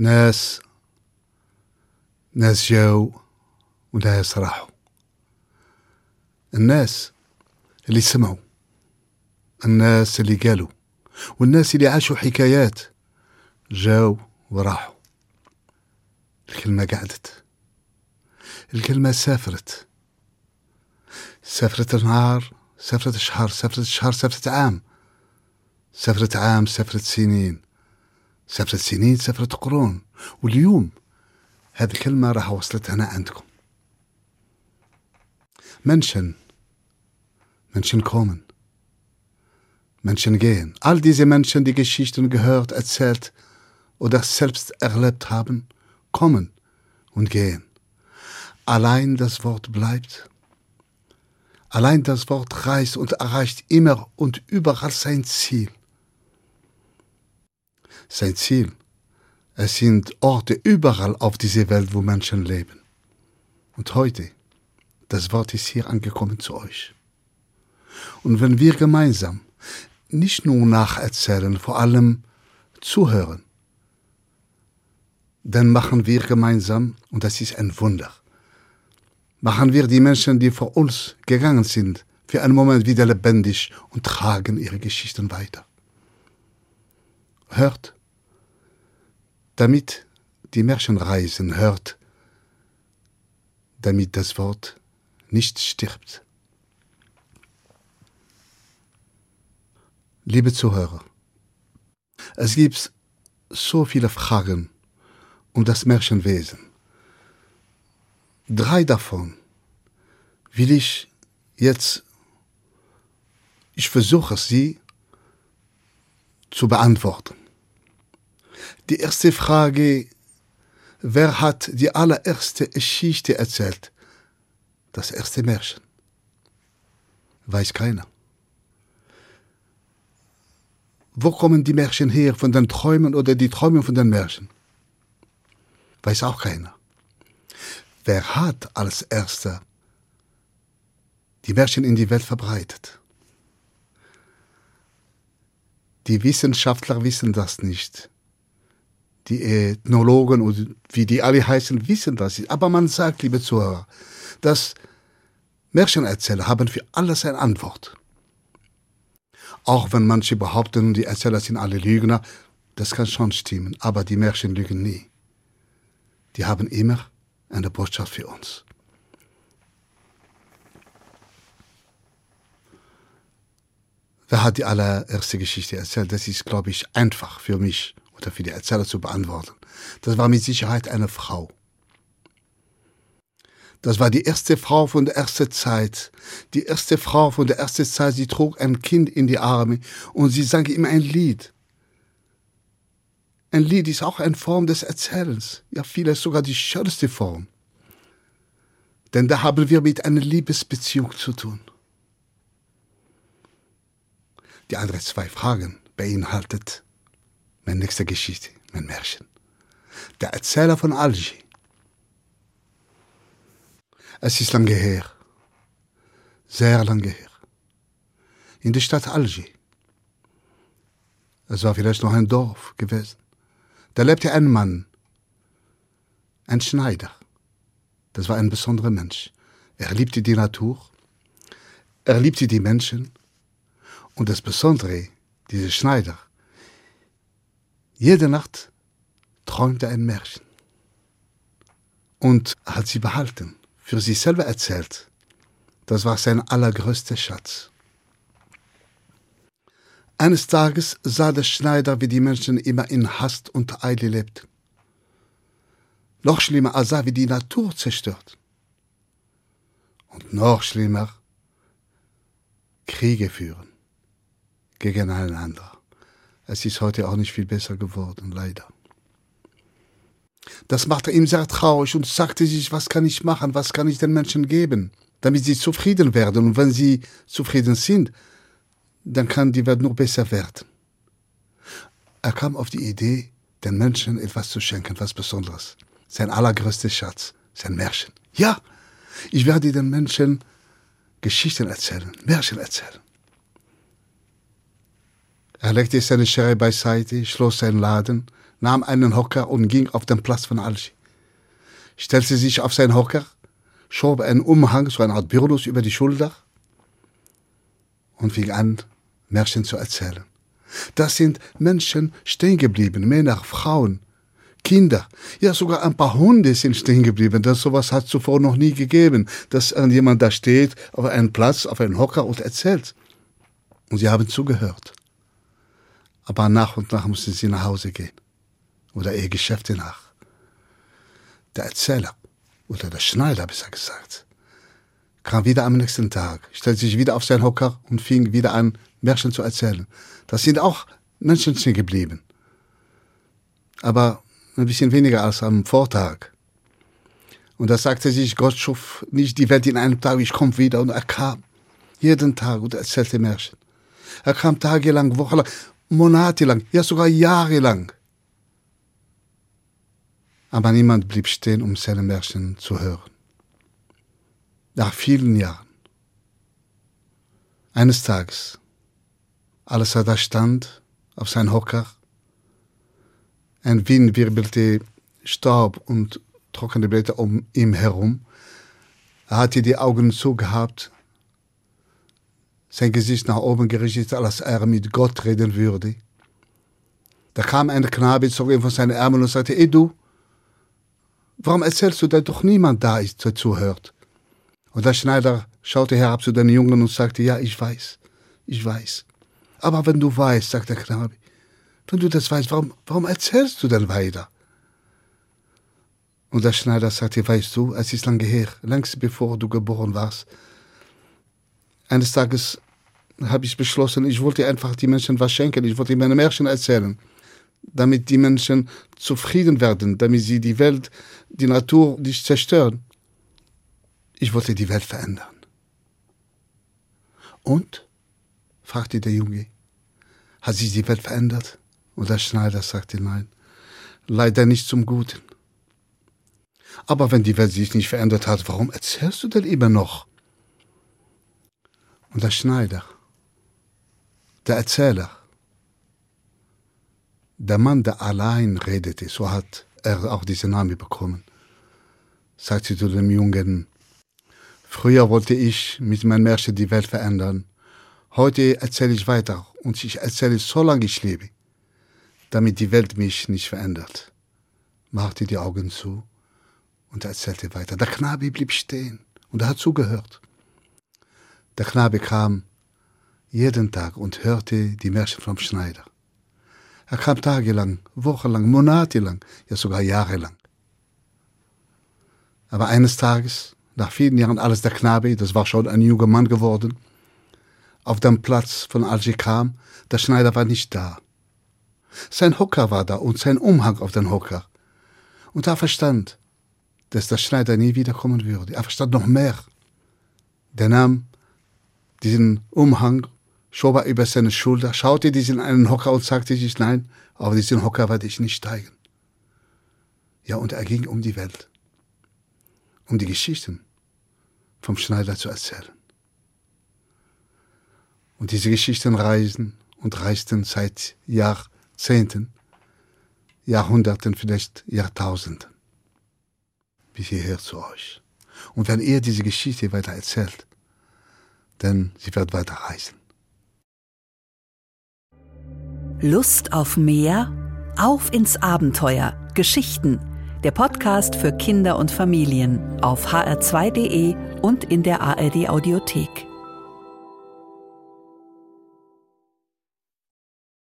ناس ناس جاوا وناس راحوا الناس اللي سمعوا الناس اللي قالوا والناس اللي عاشوا حكايات جاوا وراحوا. الكلمة قعدت. الكلمة سافرت. سافرت نهار سافرت شهر سافرت شهر سافرت عام. سافرت عام سافرت سنين. سافرت سنين سافرت قرون واليوم هذه الكلمة راح وصلت هنا عندكم Menschen, Menschen kommen, Menschen gehen. All diese Menschen, die Geschichten gehört, erzählt oder selbst erlebt haben, kommen und gehen. Allein das Wort bleibt. Allein das Wort reist und erreicht immer und überall sein Ziel. Sein Ziel. Es sind Orte überall auf dieser Welt, wo Menschen leben. Und heute, das Wort ist hier angekommen zu euch. Und wenn wir gemeinsam nicht nur nacherzählen, vor allem zuhören, dann machen wir gemeinsam, und das ist ein Wunder, machen wir die Menschen, die vor uns gegangen sind, für einen Moment wieder lebendig und tragen ihre Geschichten weiter. Hört, damit die Märchen reisen, hört, damit das Wort nicht stirbt. Liebe Zuhörer, es gibt so viele Fragen um das Märchenwesen. Drei davon will ich jetzt, ich versuche sie zu beantworten. Die erste Frage, wer hat die allererste Geschichte erzählt? Das erste Märchen. Weiß keiner. Wo kommen die Märchen her? Von den Träumen oder die Träume von den Märchen? Weiß auch keiner. Wer hat als erster die Märchen in die Welt verbreitet? Die Wissenschaftler wissen das nicht. Die Ethnologen und wie die alle heißen, wissen das. Aber man sagt, liebe Zuhörer, dass Märchenerzähler haben für alles eine Antwort. Auch wenn manche behaupten, die Erzähler sind alle Lügner, das kann schon stimmen, aber die Märchen lügen nie. Die haben immer eine Botschaft für uns. Wer hat die allererste Geschichte erzählt? Das ist, glaube ich, einfach für mich oder für die Erzähler zu beantworten. Das war mit Sicherheit eine Frau. Das war die erste Frau von der ersten Zeit. Die erste Frau von der ersten Zeit, sie trug ein Kind in die Arme und sie sang ihm ein Lied. Ein Lied ist auch eine Form des Erzählens. Ja, vielleicht sogar die schönste Form. Denn da haben wir mit einer Liebesbeziehung zu tun. Die anderen zwei Fragen beinhaltet meine nächste Geschichte, mein Märchen. Der Erzähler von Alger. Es ist lange her. Sehr lange her. In der Stadt Alger. Es war vielleicht noch ein Dorf gewesen. Da lebte ein Mann, ein Schneider. Das war ein besonderer Mensch. Er liebte die Natur, er liebte die Menschen und das Besondere, dieser Schneider, jede Nacht träumte ein Märchen und hat sie behalten, für sich selber erzählt. Das war sein allergrößter Schatz. Eines Tages sah der Schneider, wie die Menschen immer in Hast und Eile lebten. Noch schlimmer, er sah, wie die Natur zerstört. Und noch schlimmer, Kriege führen gegeneinander. Es ist heute auch nicht viel besser geworden, leider. Das machte ihm sehr traurig und sagte sich, was kann ich machen, was kann ich den Menschen geben, damit sie zufrieden werden. Und wenn sie zufrieden sind, dann kann die Welt nur besser werden. Er kam auf die Idee, den Menschen etwas zu schenken, was Besonderes. Sein allergrößter Schatz, sein Märchen. Ja, ich werde den Menschen Geschichten erzählen, Märchen erzählen. Er legte seine Schere beiseite, schloss seinen Laden, nahm einen Hocker und ging auf den Platz von Algi. Stellte sich auf seinen Hocker, schob einen Umhang, so eine Art Bürlos über die Schulter und fing an, Märchen zu erzählen. Das sind Menschen stehen geblieben, Männer, Frauen, Kinder, ja sogar ein paar Hunde sind stehen geblieben. Das sowas hat zuvor noch nie gegeben, dass jemand da steht auf einem Platz, auf einem Hocker und erzählt. Und sie haben zugehört. Aber nach und nach mussten sie nach Hause gehen oder ihr Geschäfte nach. Der Erzähler oder der Schneider, besser gesagt, kam wieder am nächsten Tag, stellte sich wieder auf seinen Hocker und fing wieder an, Märchen zu erzählen. Das sind auch Menschen geblieben. Aber ein bisschen weniger als am Vortag. Und da sagte sich, Gott schuf nicht die Welt in einem Tag, ich komme wieder. Und er kam jeden Tag und erzählte Märchen. Er kam tagelang, wochenlang, monatelang, ja sogar jahrelang. Aber niemand blieb stehen, um seine Märchen zu hören. Nach vielen Jahren. Eines Tages, als er da stand, auf sein Hocker, ein Wind wirbelte Staub und trockene Blätter um ihn herum. Er hatte die Augen zugehabt, sein Gesicht nach oben gerichtet, als er mit Gott reden würde. Da kam ein Knabe, zog ihn von seinen Ärmeln und sagte, Ey du, warum erzählst du, dass doch niemand da ist, der zuhört? Und der Schneider schaute herab zu den Jungen und sagte, ja, ich weiß, ich weiß. Aber wenn du weißt, sagt der Knabe, wenn du das weißt, warum, warum erzählst du denn weiter? Und der Schneider sagte, weißt du, es ist lange her, längst bevor du geboren warst. Eines Tages habe ich beschlossen, ich wollte einfach die Menschen was schenken, ich wollte meine Märchen erzählen, damit die Menschen zufrieden werden, damit sie die Welt, die Natur nicht zerstören. Ich wollte die Welt verändern. Und? fragte der Junge. Hat sich die Welt verändert? Und der Schneider sagte nein, leider nicht zum Guten. Aber wenn die Welt sich nicht verändert hat, warum erzählst du denn immer noch? Und der Schneider, der Erzähler, der Mann, der allein redete, so hat er auch diesen Namen bekommen, sagte zu dem Jungen, früher wollte ich mit meinem Märchen die Welt verändern, heute erzähle ich weiter und ich erzähle solange ich lebe damit die Welt mich nicht verändert. Machte die Augen zu und erzählte weiter. Der Knabe blieb stehen und er hat zugehört. Der Knabe kam jeden Tag und hörte die Märchen vom Schneider. Er kam tagelang, wochenlang, monatelang, ja sogar jahrelang. Aber eines Tages, nach vielen Jahren, als der Knabe, das war schon ein junger Mann geworden, auf dem Platz von Alger kam, der Schneider war nicht da. Sein Hocker war da und sein Umhang auf den Hocker. Und er verstand, dass der Schneider nie wiederkommen würde. Er verstand noch mehr. Der nahm diesen Umhang, schob er über seine Schulter, schaute diesen einen Hocker und sagte sich, nein, auf diesen Hocker werde ich nicht steigen. Ja, und er ging um die Welt, um die Geschichten vom Schneider zu erzählen. Und diese Geschichten reisen und reisten seit Jahr Jahrzehnten, Jahrhunderten, vielleicht Jahrtausenden bis hierher zu euch. Und wenn ihr diese Geschichte weiter erzählt, dann sie wird weiter reisen. Lust auf mehr? Auf ins Abenteuer. Geschichten. Der Podcast für Kinder und Familien auf hr2.de und in der ARD Audiothek.